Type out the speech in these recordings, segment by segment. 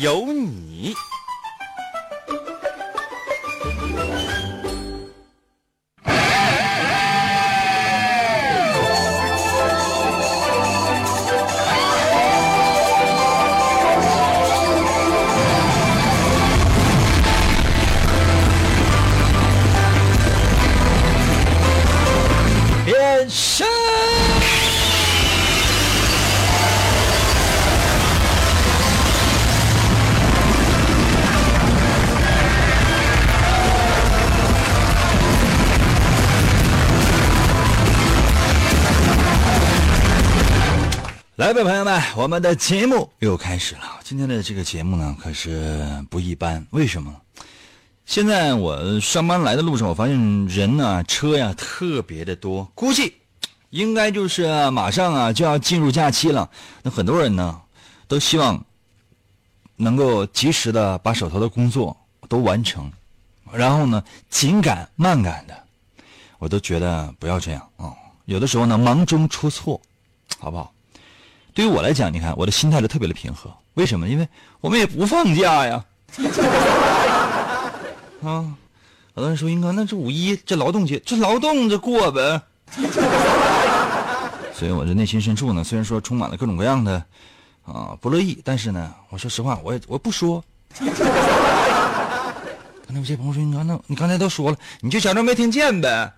有你。来吧，朋友们，我们的节目又开始了。今天的这个节目呢，可是不一般。为什么？现在我上班来的路上，我发现人呢、车呀特别的多，估计应该就是马上啊就要进入假期了。那很多人呢，都希望能够及时的把手头的工作都完成，然后呢，紧赶慢赶的，我都觉得不要这样啊、有的时候呢，忙中出错，好不好？对于我来讲，你看我的心态就特别的平和。为什么？因为我们也不放假呀。啊，很多人说英哥，那这五一这劳动节，这劳动着过呗。所以我这内心深处呢，虽然说充满了各种各样的啊不乐意，但是呢，我说实话，我也我不说。刚才有些朋友说，英哥，那你刚才都说了，你就假装没听见呗。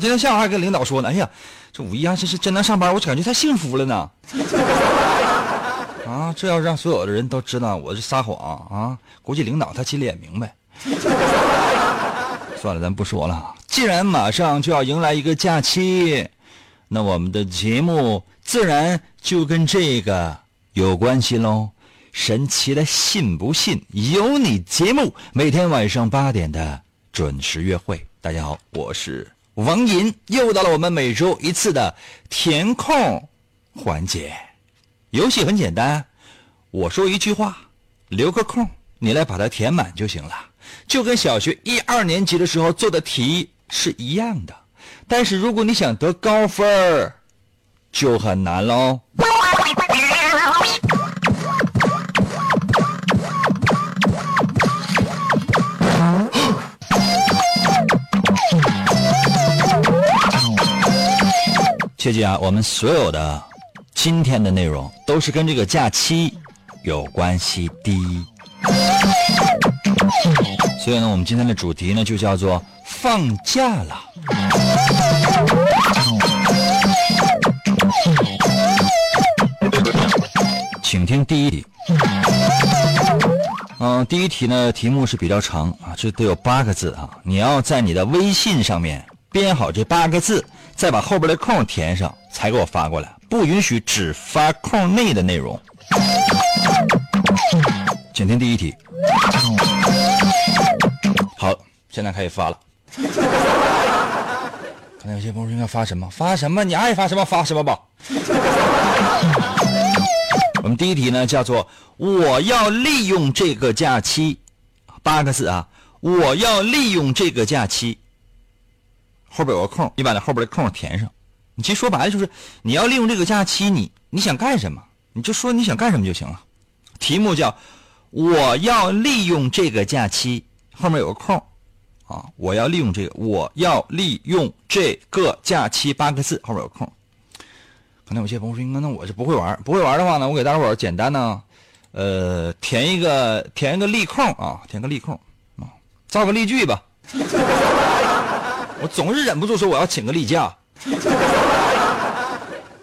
今天下午还跟领导说呢，哎呀，这五一啊，这是真能上班，我感觉太幸福了呢。啊，这要让所有的人都知道我是撒谎啊，估计领导他心里也明白。算了，咱不说了。既然马上就要迎来一个假期，那我们的节目自然就跟这个有关系喽。神奇的信不信由你节目，每天晚上八点的准时约会。大家好，我是王银，又到了我们每周一次的填空环节。游戏很简单，我说一句话，留个空，你来把它填满就行了，就跟小学一二年级的时候做的题是一样的。但是如果你想得高分儿，就很难喽。切记啊，我们所有的今天的内容都是跟这个假期有关系的。所以呢，我们今天的主题呢就叫做放假了。请听第一题。嗯、第一题呢题目是比较长啊，这得有八个字啊，你要在你的微信上面编好这八个字，再把后边的空填上，才给我发过来，不允许只发空内的内容。请听第一题。好，现在开始发了。刚才有些朋友应该发什么？发什么？你爱发什么发什么吧。我们第一题呢叫做“我要利用这个假期”，八个字啊，我要利用这个假期。后边有个空，你把那后边的空填上。你其实说白了就是你要利用这个假期，你你想干什么，你就说你想干什么就行了。题目叫“我要利用这个假期”，后面有个空啊，我要利用这个，我要利用这个假期八个字，后面有空。可能有些朋友说，那我是不会玩，不会玩的话呢，我给大伙儿简单呢，呃，填一个填一个例空啊，填个例空啊，造个例句吧。我总是忍不住说我要请个例假。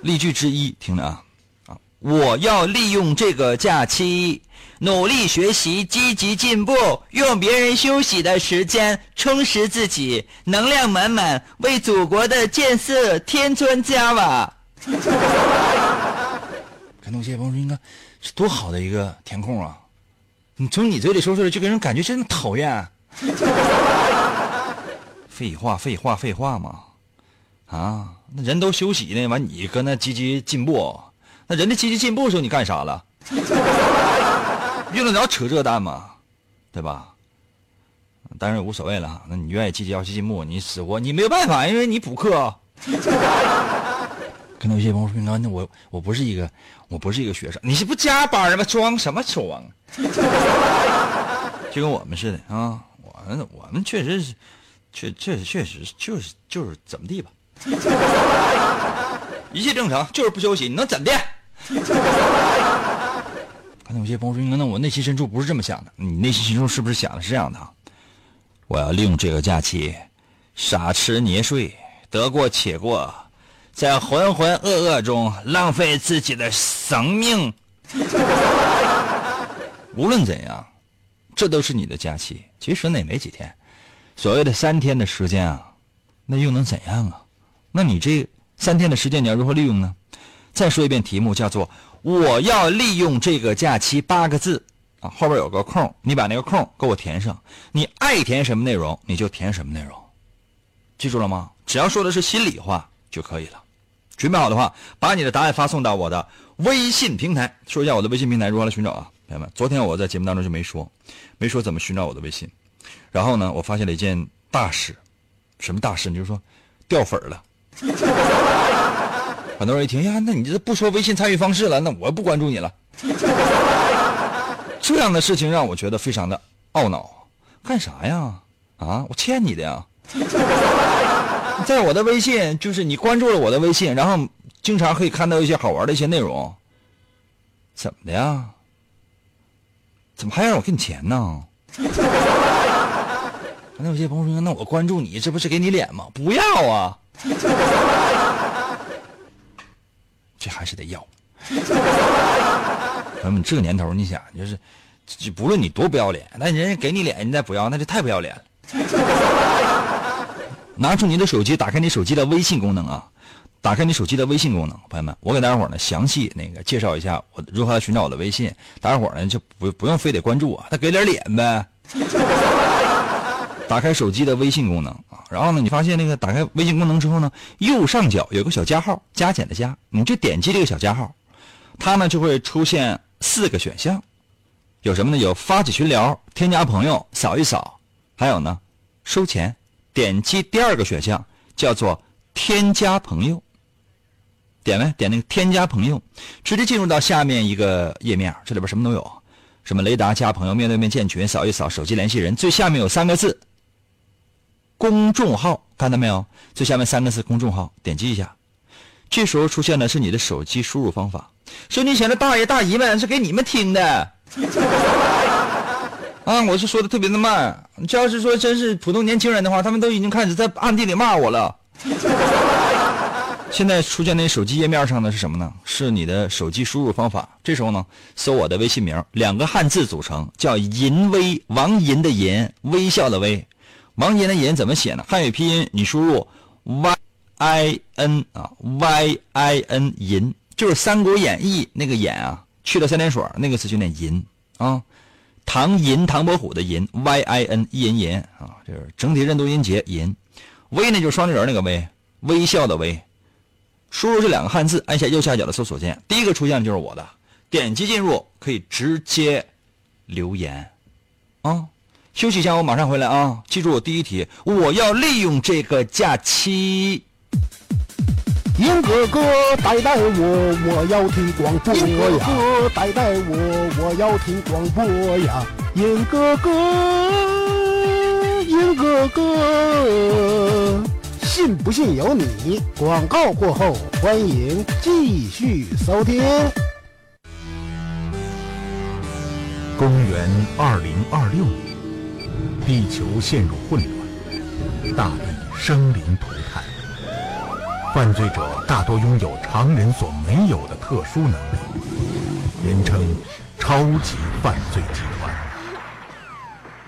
例句之一，听着啊啊，我要利用这个假期，努力学习，积极进步，用别人休息的时间充实自己，能量满满，为祖国的建设添砖加瓦。看到谢朋友说，应该是多好的一个填空啊！你从你嘴里说出来，就给人感觉真讨厌。废话，废话，废话嘛！啊，那人都休息呢，完你搁那积极进步，那人家积极进步的时候你干啥了？用得着扯这蛋吗？对吧？当然无所谓了。那你愿意积极要去进步，你死活你没有办法，因为你补课。跟那有些朋友说：“那我我不是一个，我不是一个学生，你是不加班吗？装什么装？就跟我们似的啊，我们我们确实是，确确确实就是就是怎么地吧，一切正常，就是不休息，你能怎的？” 刚才有些朋友说：“那我内心深处不是这么想的，你内心深处是不是想的是这样的？我要利用这个假期，傻吃捏睡，得过且过。”在浑浑噩噩中浪费自己的生命。无论怎样，这都是你的假期。其实那也没几天，所谓的三天的时间啊，那又能怎样啊？那你这三天的时间你要如何利用呢？再说一遍题目，叫做“我要利用这个假期”八个字啊，后边有个空，你把那个空给我填上。你爱填什么内容，你就填什么内容，记住了吗？只要说的是心里话就可以了。准备好的话，把你的答案发送到我的微信平台。说一下我的微信平台如何来寻找啊，朋友们。昨天我在节目当中就没说，没说怎么寻找我的微信。然后呢，我发现了一件大事，什么大事？你就说掉粉了。很多人一听呀，那你这不说微信参与方式了，那我不关注你了。这样的事情让我觉得非常的懊恼。干啥呀？啊，我欠你的呀。在我的微信，就是你关注了我的微信，然后经常可以看到一些好玩的一些内容。怎么的呀？怎么还让我给你钱呢？那有些朋友说：“那我关注你，这不是给你脸吗？”不要啊！这还是得要。朋友们，这个年头，你想，就是，不论你多不要脸，那人家给你脸，你再不要，那就太不要脸了。拿出你的手机，打开你手机的微信功能啊！打开你手机的微信功能，朋友们，我给大家伙呢详细那个介绍一下我如何寻找我的微信。大家伙呢就不不用非得关注我，他给点脸呗。打开手机的微信功能啊，然后呢，你发现那个打开微信功能之后呢，右上角有个小加号，加减的加，你就点击这个小加号，它呢就会出现四个选项，有什么呢？有发起群聊、添加朋友、扫一扫，还有呢，收钱。点击第二个选项，叫做添加朋友。点呗，点那个添加朋友，直接进入到下面一个页面，这里边什么都有，什么雷达加朋友、面对面建群、扫一扫、手机联系人，最下面有三个字，公众号，看到没有？最下面三个字公众号，点击一下，这时候出现的是你的手机输入方法。收音前的大爷大姨们，是给你们听的。啊，我是说的特别的慢。这要是说真是普通年轻人的话，他们都已经开始在暗地里骂我了。现在出现那手机页面上的是什么呢？是你的手机输入方法。这时候呢，搜我的微信名，两个汉字组成，叫银微，王银的银，微笑的微。王银的银怎么写呢？汉语拼音你输入 y i n 啊，y i n 银，就是《三国演义》那个演啊，去了三点水那个词就念银啊。唐寅，唐伯虎的寅，y i n，一银银啊，就是整体认读音节银。微呢就是双立人那个微，微笑的微。输入这两个汉字，按下右下角的搜索键，第一个出现的就是我的，点击进入可以直接留言啊。休息一下，我马上回来啊！记住我第一题，我要利用这个假期。英哥哥带带我，我要听广播呀！英哥哥带带我，我要听广播呀！英哥哥，英哥哥，信不信由你。广告过后，欢迎继续收听。公元二零二六年，地球陷入混乱，大地生灵涂炭。犯罪者大多拥有常人所没有的特殊能力，人称“超级犯罪集团”。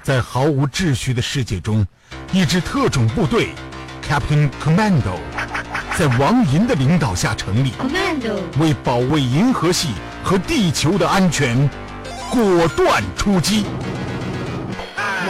在毫无秩序的世界中，一支特种部队 Captain Commando 在王银的领导下成立，为保卫银河系和地球的安全果断出击。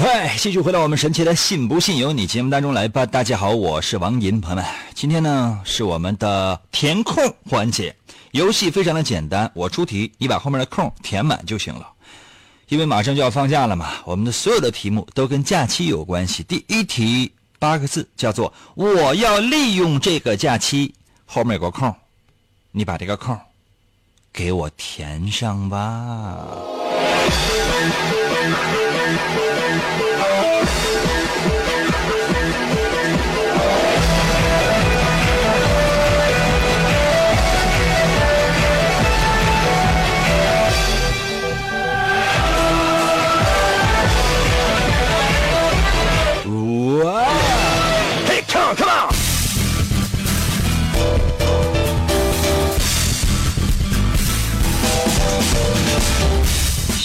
嗨，继续回到我们神奇的“信不信由你”节目当中来吧。大家好，我是王银，朋友们，今天呢是我们的填空环节，游戏非常的简单，我出题，你把后面的空填满就行了。因为马上就要放假了嘛，我们的所有的题目都跟假期有关系。第一题八个字，叫做“我要利用这个假期”，后面有个空，你把这个空给我填上吧。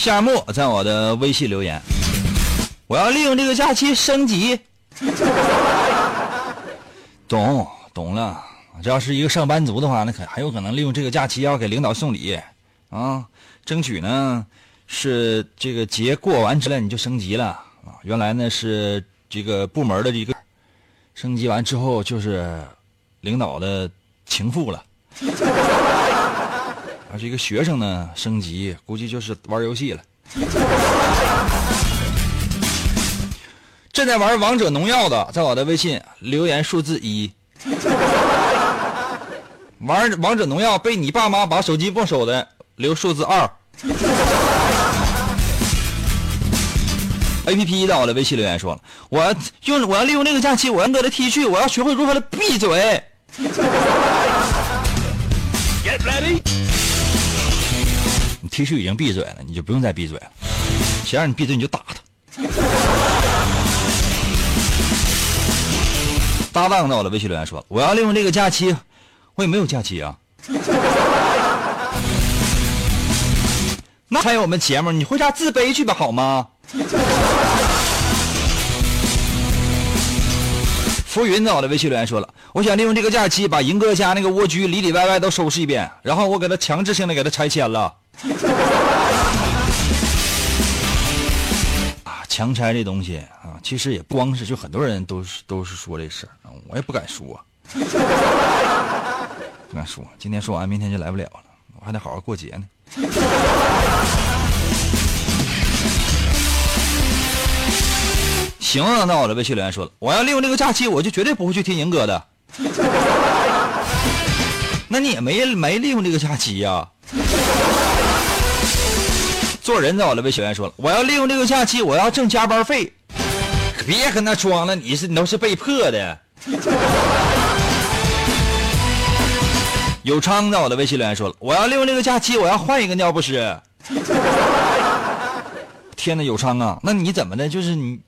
夏末在我的微信留言，我要利用这个假期升级。懂懂了，这要是一个上班族的话，那可很有可能利用这个假期要给领导送礼啊，争取呢是这个节过完之后你就升级了啊。原来呢是这个部门的这个升级完之后就是领导的情妇了。是一个学生呢，升级估计就是玩游戏了。正在玩王者荣耀的，在我的微信留言数字一。玩王者荣耀被你爸妈把手机没收的，留数字二。A P P 在我的微信留言说了，我要用我要利用这个假期，我要得的 T 恤，我要学会如何的闭嘴。Get ready! 你 T 恤已经闭嘴了，你就不用再闭嘴了。谁让你闭嘴你就打他。搭档在我的微信留言说：“我要利用这个假期，我也没有假期啊。那还有我们节目，你回家自卑去吧，好吗？”浮云在我的微信留言说了：“我想利用这个假期把银哥家那个蜗居里里外外都收拾一遍，然后我给他强制性的给他拆迁了。” 啊，强拆这东西啊，其实也不光是，就很多人都是都是说这事儿，我也不敢说，不敢说。今天说完，明天就来不了了，我还得好好过节呢。行啊，那我的微信留言说了，我要利用这个假期，我就绝对不会去听银哥的。那你也没没利用这个假期呀、做人在我的微信留言说了，我要利用这个假期，我要挣加班费。别跟他装了，你是你都是被迫的。有昌在我的微信留言说了，我要利用这个假期，我要换一个尿不湿。天呐，有昌啊，那你怎么的？就是你，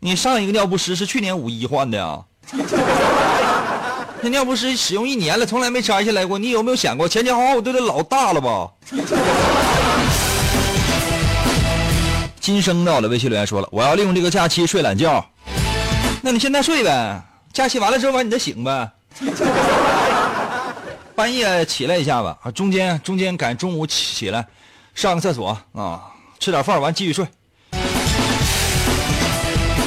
你上一个尿不湿是去年五一换的呀？那尿不湿使用一年了，从来没摘下来过，你有没有想过前前后后都得老大了吧？今生到了，微信留言说了，我要利用这个假期睡懒觉。那你现在睡呗，假期完了之后完你再醒呗。半夜起来一下吧，啊，中间中间赶中午起来，上个厕所啊，吃点饭完继续睡。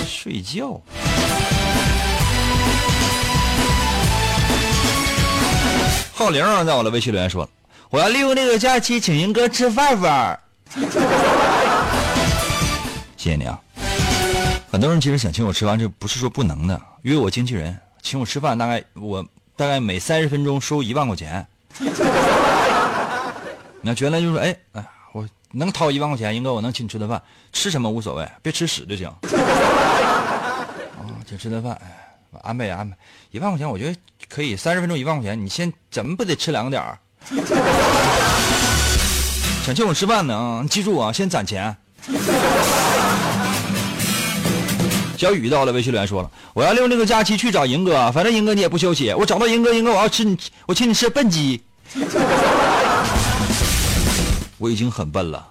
睡觉。浩玲在我的微信留言说，我要利用这个假期请英哥吃饭饭。谢谢你啊！很多人其实想请我吃饭，这不是说不能的。约我经纪人请我吃饭，大概我大概每三十分钟收一万块钱。那觉得就是哎哎，我能掏一万块钱，英哥我能请你吃顿饭，吃什么无所谓，别吃屎就行。啊，请吃顿饭，哎，安排也安排，一万块钱我觉得可以，三十分钟一万块钱，你先怎么不得吃两个点儿？想请我吃饭呢啊！记住啊，先攒钱。小雨到了，微信留言说了，我要利用这个假期去找赢哥，反正赢哥你也不休息，我找到赢哥，赢哥我要吃你，我请你吃笨鸡。我已经很笨了，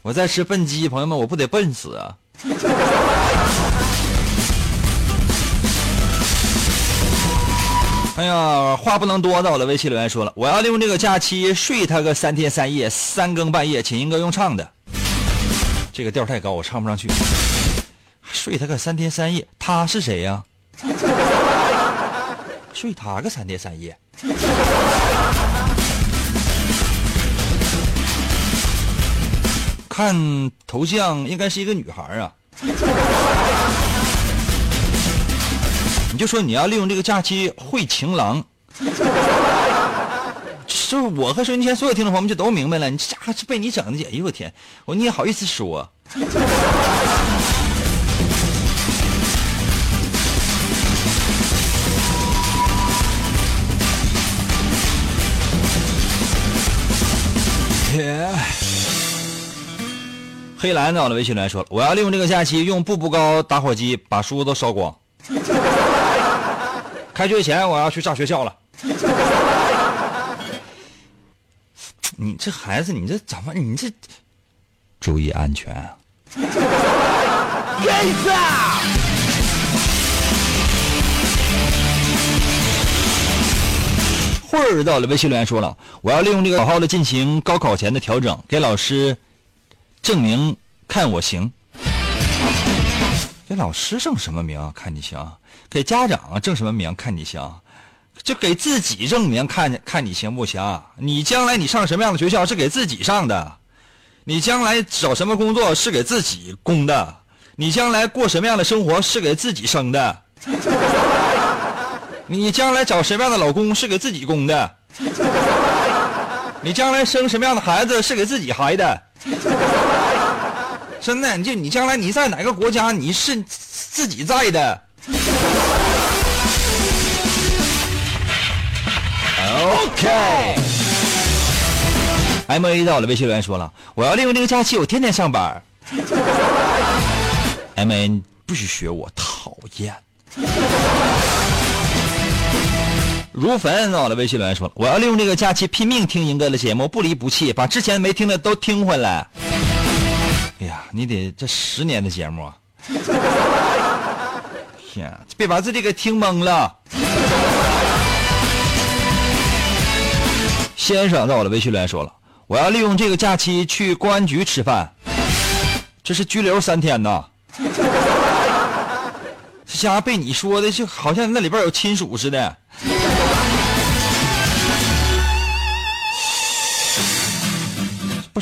我在吃笨鸡，朋友们，我不得笨死啊！哎呀，话不能多，到了微信留言说了，我要利用这个假期睡他个三天三夜，三更半夜，请英哥用唱的。这个调太高，我唱不上去。睡他个三天三夜，他是谁呀？睡他个三天三夜。看头像应该是一个女孩啊。你就说你要利用这个假期会情郎，就是我和收音机前所有听众朋友们就都明白了。你这家伙是被你整的，哎呦我天，我你也好意思说？黑蓝到了微信来说了，我要利用这个假期用步步高打火机把书都烧光。开学前我要去炸学校了。你这孩子，你这怎么？你这注意安全啊。慧儿到了微信留言说了，我要利用这个好好的进行高考前的调整，给老师证明看我行。给老师证什么名？看你行。给家长证什么名？看你行，就给自己证明，看看你行不行？你将来你上什么样的学校是给自己上的，你将来找什么工作是给自己供的，你将来过什么样的生活是给自己生的，你将来找什么样的老公是给自己供的，你将来生什么样的孩子是给自己孩的，真的，就你将来你在哪个国家你是自己在的。OK，M A 到了，微信留言说了，我要利用这个假期，我天天上班。M A 不许学我，讨厌。如焚在我的，微信留言说，我要利用这个假期拼命听英哥的节目，不离不弃，把之前没听的都听回来。哎呀，你得这十年的节目啊！天，别把自己给听懵了。先生在我的微信留言说了，我要利用这个假期去公安局吃饭，这是拘留三天呐。这家被你说的就好像那里边有亲属似的。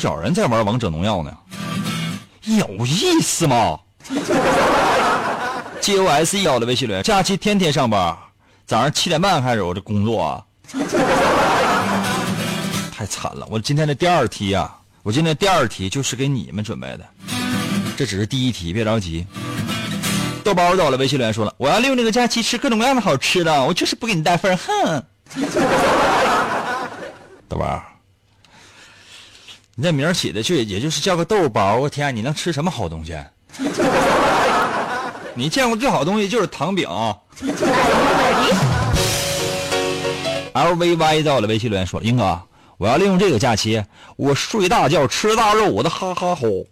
少人在玩王者荣耀呢，有意思吗？G O S E 我的微信留言，假期天天上班，早上七点半开始我这工作啊。太惨了！我今天的第二题啊，我今天第二题就是给你们准备的，这只是第一题，别着急。豆包到了，微信留言说了，我要利用这个假期吃各种各样的好吃的，我就是不给你带份哼。豆包，你这名起的就也就是叫个豆包，我天，你能吃什么好东西？你见过最好的东西就是糖饼。L V Y 到了，微信留言说，英哥。我要利用这个假期，我睡大觉，吃大肉，我的哈哈吼，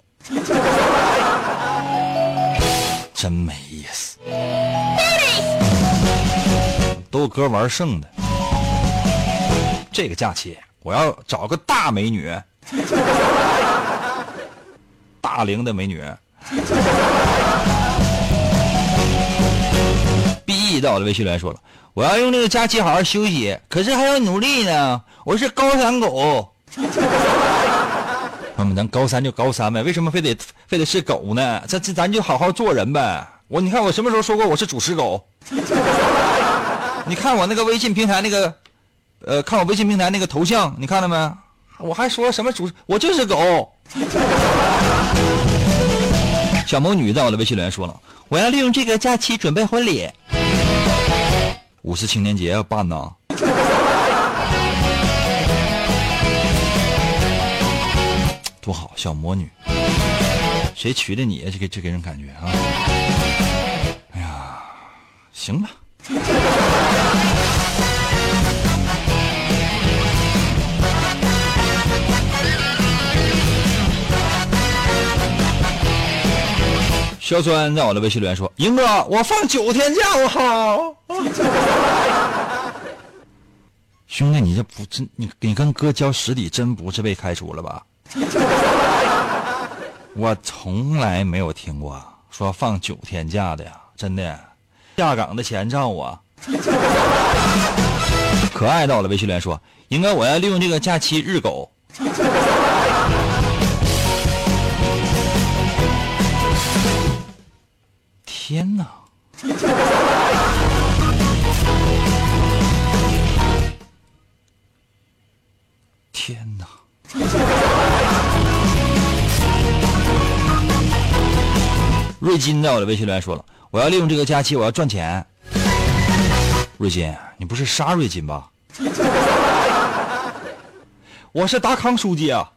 真没意思。都哥玩剩的，这个假期我要找个大美女，大龄的美女。B E 到了，微信来说了。我要用这个假期好好休息，可是还要努力呢。我是高三狗，朋友们，咱高三就高三呗，为什么非得非得是狗呢？这这咱就好好做人呗。我你看我什么时候说过我是主持狗？你看我那个微信平台那个，呃，看我微信平台那个头像，你看到没？我还说什么主？我就是狗。小魔女在我的微信留言说了，我要利用这个假期准备婚礼。五四青年节要办呢。多好，小魔女，谁娶的你？这给这给人感觉啊！哎呀，行吧。肖酸在我的微信留言说：“英哥，我放九天假，我好。”兄弟，你这不真你你跟哥交实底，真不是被开除了吧？我从来没有听过说放九天假的呀，真的。下岗的前兆啊！可爱到了，微信留言说：“应该我要利用这个假期日狗。”天哪！天哪！瑞金在我的微信留言说了：“我要利用这个假期，我要赚钱。”瑞金，你不是杀瑞金吧？我是达康书记啊！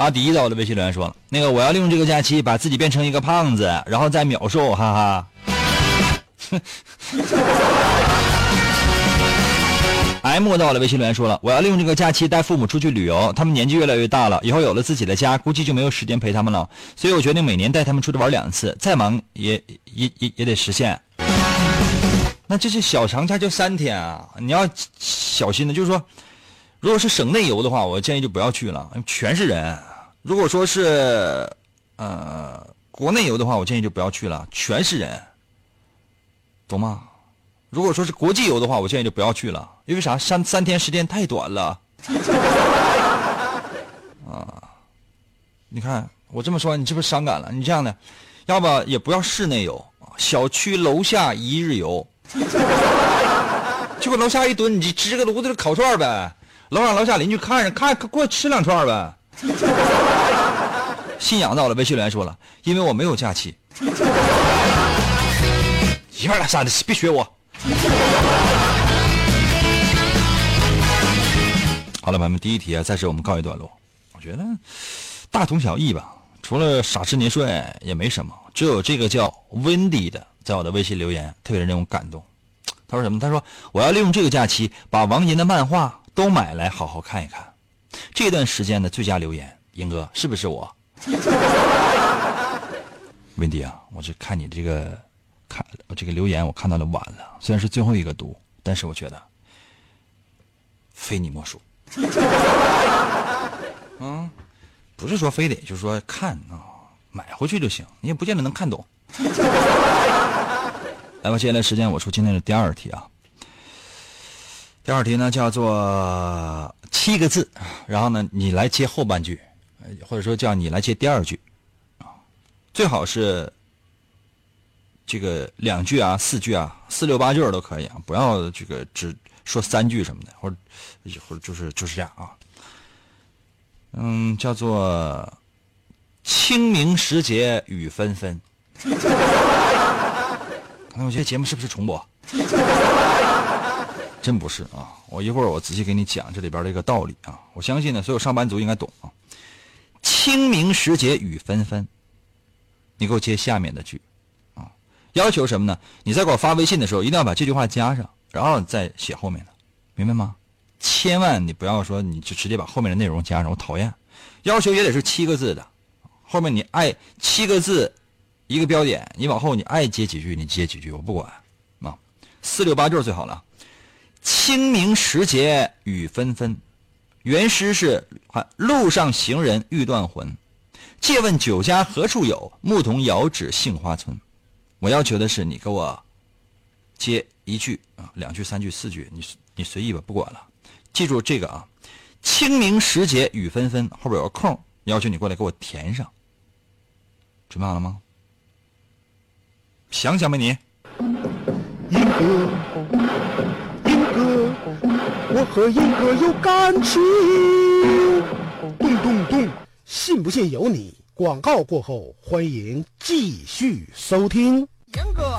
阿迪在我的微信留言说了：“那个我要利用这个假期把自己变成一个胖子，然后再秒瘦，哈哈。” M 到了，微信留言说了：“我要利用这个假期带父母出去旅游，他们年纪越来越大了，以后有了自己的家，估计就没有时间陪他们了。所以我决定每年带他们出去玩两次，再忙也也也也得实现。那这是小长假就三天啊，你要小心的，就是说，如果是省内游的话，我建议就不要去了，全是人；如果说是呃国内游的话，我建议就不要去了，全是人，懂吗？”如果说是国际游的话，我建议就不要去了，因为啥？三三天时间太短了。啊，你看我这么说，你是不是伤感了？你这样的，要不也不要室内游，小区楼下一日游，就搁楼下一蹲，你支个炉子烤串呗，楼上楼下邻居看着看过去吃两串呗。信仰到了，微信留言说了，因为我没有假期。一二三的，别学我。好了，朋友们，第一题啊，暂时我们告一段落。我觉得大同小异吧，除了傻吃年睡也没什么。只有这个叫 Wendy 的，在我的微信留言特别让人感动。他说什么？他说我要利用这个假期把王银的漫画都买来好好看一看。这段时间的最佳留言，英哥是不是我 Wendy 啊，我这看你这个。看这个留言，我看到了晚了。虽然是最后一个读，但是我觉得非你莫属。嗯，不是说非得就是说看啊，买回去就行，你也不见得能看懂。来吧，接下来时间我出今天的第二题啊。第二题呢叫做七个字，然后呢你来接后半句，或者说叫你来接第二句啊，最好是。这个两句啊，四句啊，四六八句都可以啊，不要这个只说三句什么的，或者或者就是就是这样啊。嗯，叫做清明时节雨纷纷。我觉得节目是不是重播？真不是啊！我一会儿我仔细给你讲这里边的一个道理啊。我相信呢，所有上班族应该懂啊。清明时节雨纷纷，你给我接下面的句。啊要求什么呢？你在给我发微信的时候，一定要把这句话加上，然后再写后面的，明白吗？千万你不要说你就直接把后面的内容加上，我讨厌。要求也得是七个字的，后面你爱七个字，一个标点，你往后你爱接几句你接几句，我不管啊，四六八句最好了。清明时节雨纷纷，原诗是路上行人欲断魂，借问酒家何处有？牧童遥指杏花村。我要求的是你给我接一句啊，两句、三句、四句，你你随意吧，不管了。记住这个啊，清明时节雨纷纷，后边有个空，要求你过来给我填上。准备好了吗？想想吧你？我和英哥有感情。咚咚咚，信不信由你。广告过后，欢迎继续收听。严哥，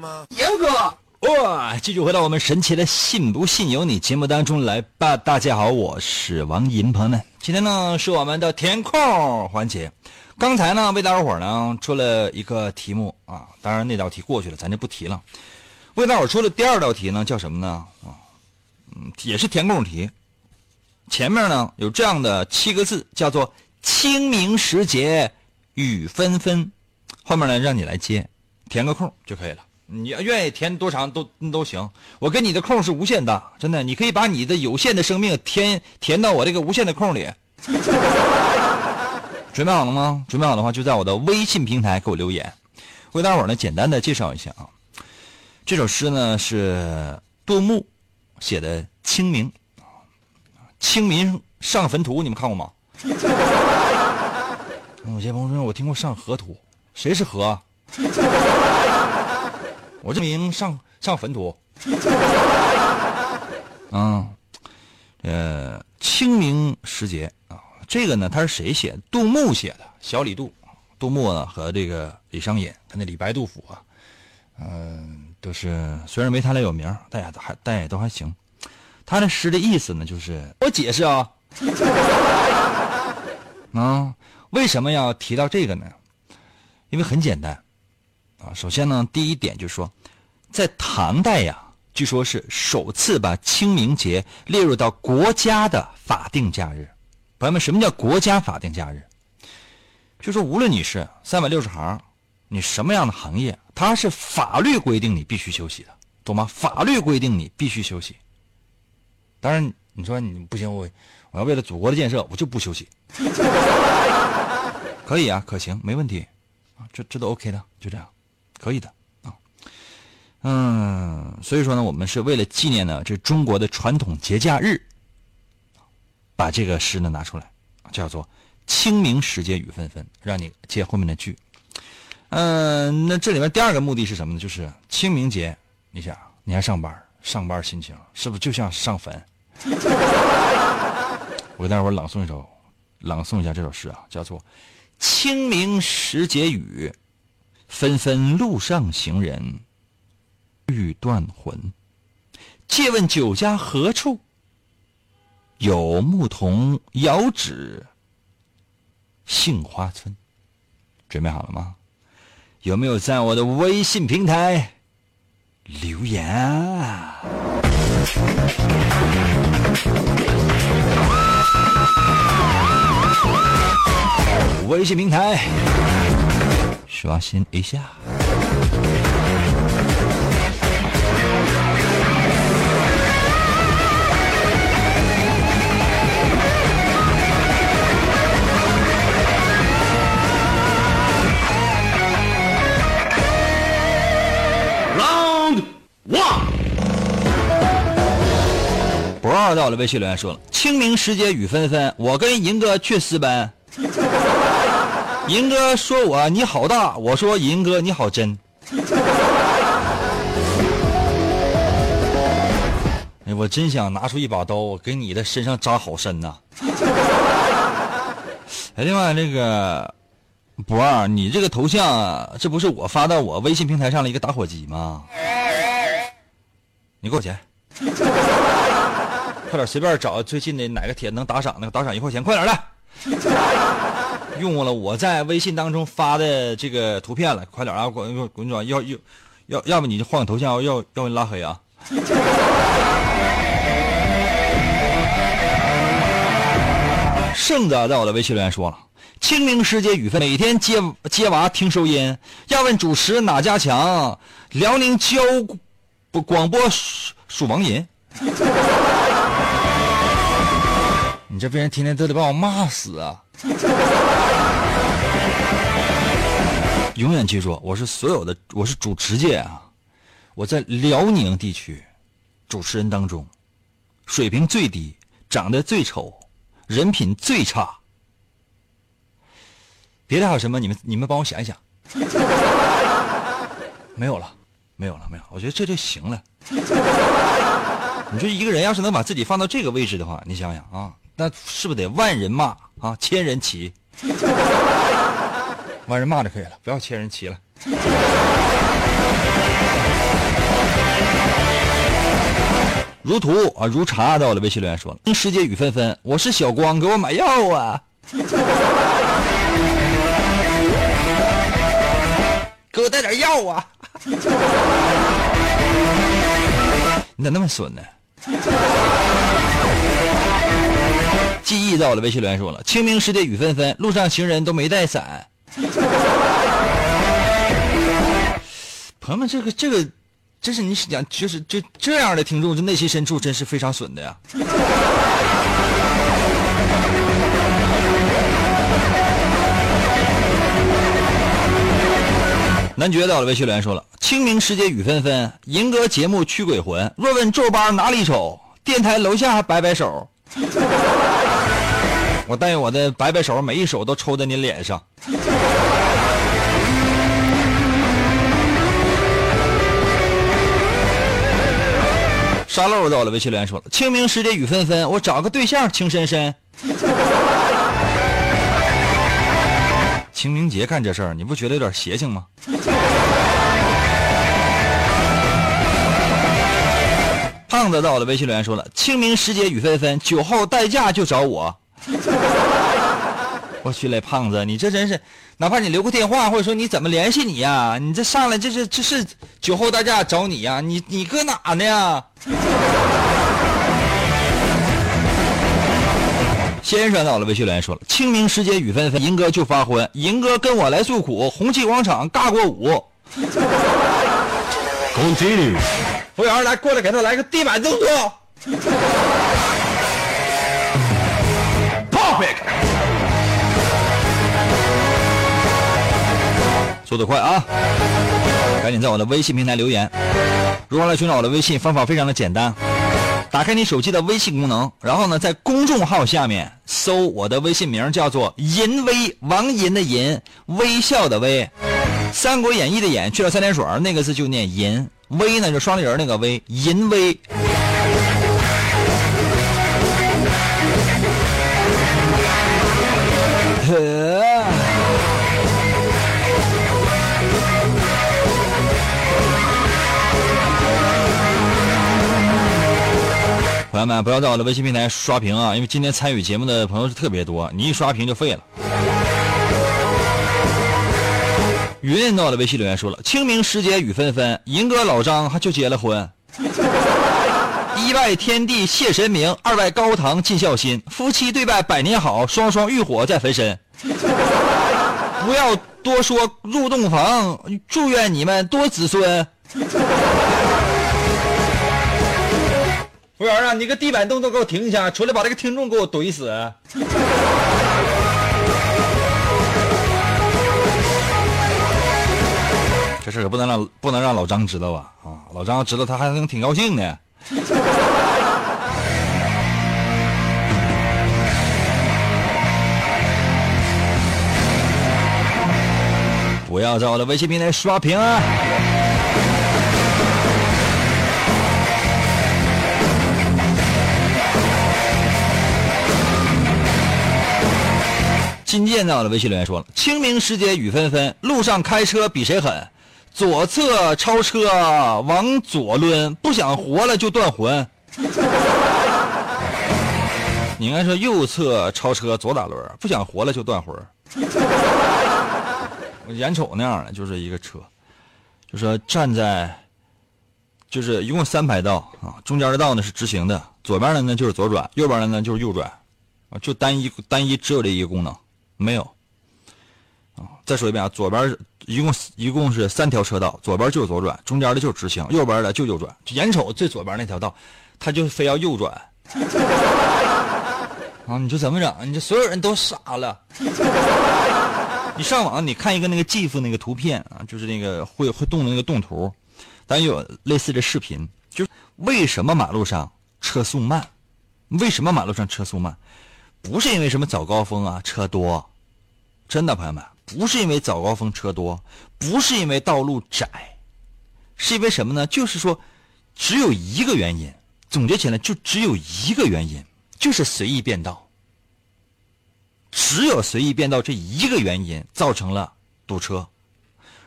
哇！继续回到我们神奇的“信不信由你”节目当中来吧。大家好，我是王银，朋友们，今天呢是我们的填空环节。刚才呢为大伙儿呢出了一个题目啊，当然那道题过去了，咱就不提了。为大伙儿出了第二道题呢，叫什么呢？啊，嗯，也是填空题。前面呢有这样的七个字，叫做“清明时节雨纷纷”，后面呢让你来接，填个空就可以了。你要愿意填多长都都行，我跟你的空是无限大，真的，你可以把你的有限的生命填填到我这个无限的空里。准备好了吗？准备好的话，就在我的微信平台给我留言。为大伙儿呢简单的介绍一下啊，这首诗呢是杜牧写的《清明》，清明上坟图，你们看过吗？有些朋友说，我听过上河图，谁是河？我这名上上坟土，嗯，呃，清明时节啊，这个呢，他是谁写的？杜牧写的，小李杜，杜牧呢和这个李商隐，他那李白、杜甫啊，嗯，都是虽然没他俩有名，但也都还，但也都还行。他的诗的意思呢，就是我解释啊，啊，为什么要提到这个呢？因为很简单。啊，首先呢，第一点就是说，在唐代呀，据说是首次把清明节列入到国家的法定假日。朋友们，什么叫国家法定假日？就说无论你是三百六十行，你什么样的行业，它是法律规定你必须休息的，懂吗？法律规定你必须休息。当然，你说你不行，我我要为了祖国的建设，我就不休息。可以啊，可行，没问题啊，这这都 OK 的，就这样。可以的啊，嗯，所以说呢，我们是为了纪念呢这中国的传统节假日，把这个诗呢拿出来，叫做“清明时节雨纷纷”，让你接后面的句。嗯，那这里面第二个目的是什么呢？就是清明节，你想你还上班，上班心情是不是就像上坟？我给大伙朗诵一首，朗诵一下这首诗啊，叫做“清明时节雨”。纷纷路上行人欲断魂，借问酒家何处？有牧童遥指杏花村。准备好了吗？有没有在我的微信平台留言啊？微信平台。刷新一下。Round one，不二到了微信留言说了：“清明时节雨纷纷，我跟银哥去私奔。” 银哥说：“我你好大。”我说：“银哥你好真。”哎，我真想拿出一把刀，给你的身上扎好深呐！哎，另外那个博二，你这个头像，这不是我发到我微信平台上的一个打火机吗？你给我钱！快点，随便找最近的哪个帖能打赏，那个打赏一块钱，快点来！用过了我在微信当中发的这个图片了，快点啊！滚滚转，要要要，要不你就换个头像，要要不你拉黑啊！胜子在我的微信留言说了：“清明时节雨纷，每天接接娃听收音。要问主持哪家强？辽宁交不广播属王银。你这被人天天都得把我骂死啊！” 永远记住，我是所有的，我是主持界啊！我在辽宁地区主持人当中，水平最低，长得最丑，人品最差。别的还有什么？你们你们帮我想一想。没有了，没有了，没有。我觉得这就行了。你说一个人要是能把自己放到这个位置的话，你想想啊，那是不是得万人骂啊，千人骑？万人骂就可以了，不要千人骑了。如图啊，如茶到了微信留言说了：“世界雨纷纷，我是小光，给我买药啊！给我带点药啊！你咋那么损呢？”记忆到了微信留言说了：“清明时节雨纷纷，路上行人都没带伞。”朋友们，这个这个。这是你想，就是就这样的听众，这内心深处真是非常损的呀。男爵到了，微信留言说了：“清明时节雨纷纷，银哥节目驱鬼魂。若问皱巴哪里丑，电台楼下摆摆手。我带我的摆摆手，每一手都抽在你脸上。”沙漏到了，微信留言说了：“清明时节雨纷纷，我找个对象情深深。”清明节干这事儿，你不觉得有点邪性吗？胖子到了，微信留言说了：“清明时节雨纷纷，酒后代驾就找我。” 我去嘞，胖子，你这真是，哪怕你留个电话，或者说你怎么联系你呀？你这上来这是这是酒后大驾找你呀？你你搁哪呢呀？先生到了，微信留言说了：“清明时节雨纷纷，银哥就发昏，银哥跟我来诉苦，红旗广场尬过舞。” Continue，服务员来过来给他来个地板动作。速度快啊！赶紧在我的微信平台留言。如何来寻找我的微信？方法非常的简单，打开你手机的微信功能，然后呢，在公众号下面搜我的微信名，叫做“银威”，王银的银，微笑的微，《三国演义》的演去了三点水，那个字就念银，威呢就双立人那个威，银威。朋友们，不要在我的微信平台刷屏啊！因为今天参与节目的朋友是特别多，你一刷屏就废了。云云到我的微信留言说了：“清明时节雨纷纷，银哥老张还就结了婚。一拜天地谢神明，二拜高堂尽孝心，夫妻对拜百年好，双双浴火在焚身。不要多说入洞房，祝愿你们多子孙。”服务员啊，你个地板动作给我停一下，出来把这个听众给我怼死。这事可不能让不能让老张知道啊！啊，老张知道他还能挺高兴的。不要在我的微信平台刷屏啊！金剑在我的微信留言说了：“清明时节雨纷纷，路上开车比谁狠，左侧超车往左抡，不想活了就断魂。你应该说右侧超车左打轮，不想活了就断魂。我眼瞅那样的，就是一个车，就说站在，就是一共三排道啊，中间的道呢是直行的，左边的呢就是左转，右边的呢就是右转，啊，就单一单一只有这一个功能。”没有，啊，再说一遍啊，左边一共一共是三条车道，左边就是左转，中间的就是直行，右边的就右转。眼瞅最左边那条道，他就非要右转，啊，你说怎么整？你这所有人都傻了。你上网你看一个那个 GIF 那个图片啊，就是那个会会动的那个动图，咱有类似的视频，就是为什么马路上车速慢？为什么马路上车速慢？不是因为什么早高峰啊车多，真的朋友们，不是因为早高峰车多，不是因为道路窄，是因为什么呢？就是说，只有一个原因，总结起来就只有一个原因，就是随意变道。只有随意变道这一个原因造成了堵车。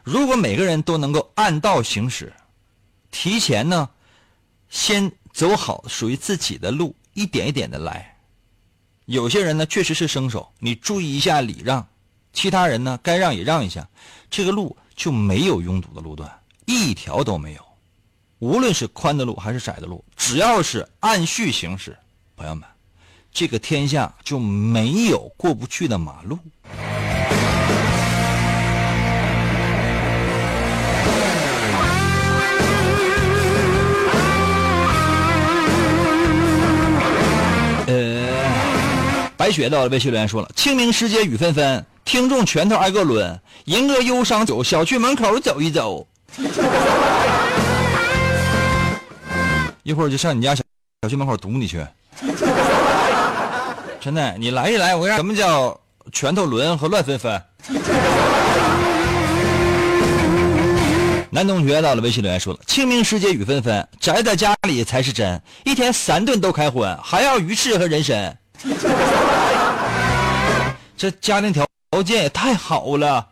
如果每个人都能够按道行驶，提前呢，先走好属于自己的路，一点一点的来。有些人呢确实是生手，你注意一下礼让，其他人呢该让也让一下，这个路就没有拥堵的路段，一条都没有。无论是宽的路还是窄的路，只要是按序行驶，朋友们。这个天下就没有过不去的马路。白雪到了，微信留言说了：“清明时节雨纷纷，听众拳头挨个抡，吟歌忧伤酒，小区门口走一走。”一会儿就上你家小小区门口堵你去。真的，你来一来，我让什么叫拳头抡和乱纷纷？男同学到了，微信留言说了：“清明时节雨纷纷，宅在家里才是真。一天三顿都开荤，还要鱼翅和人参。这家庭条条件也太好了。”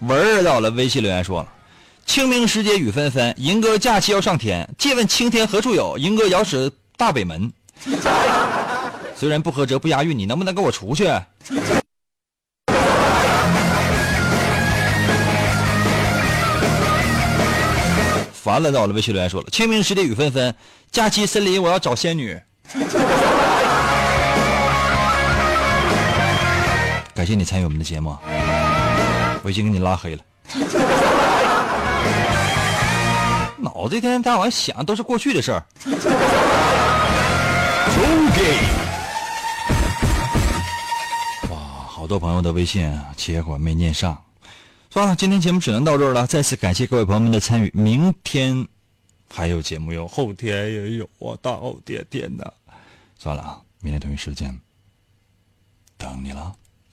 文儿到了，微信留言说了。清明时节雨纷纷，银哥假期要上天。借问青天何处有？银哥遥指大北门。虽然不合辙不押韵，你能不能给我出去？烦了，到了微信留言说了：清明时节雨纷纷，假期森林我要找仙女。感谢你参与我们的节目，我已经给你拉黑了。脑子一天天晚上想都是过去的事儿。哇，好多朋友的微信啊结果没念上，算了，今天节目只能到这儿了。再次感谢各位朋友们的参与，明天还有节目哟，后天也有啊，大后天天的。算了啊，明天同一时间等你了。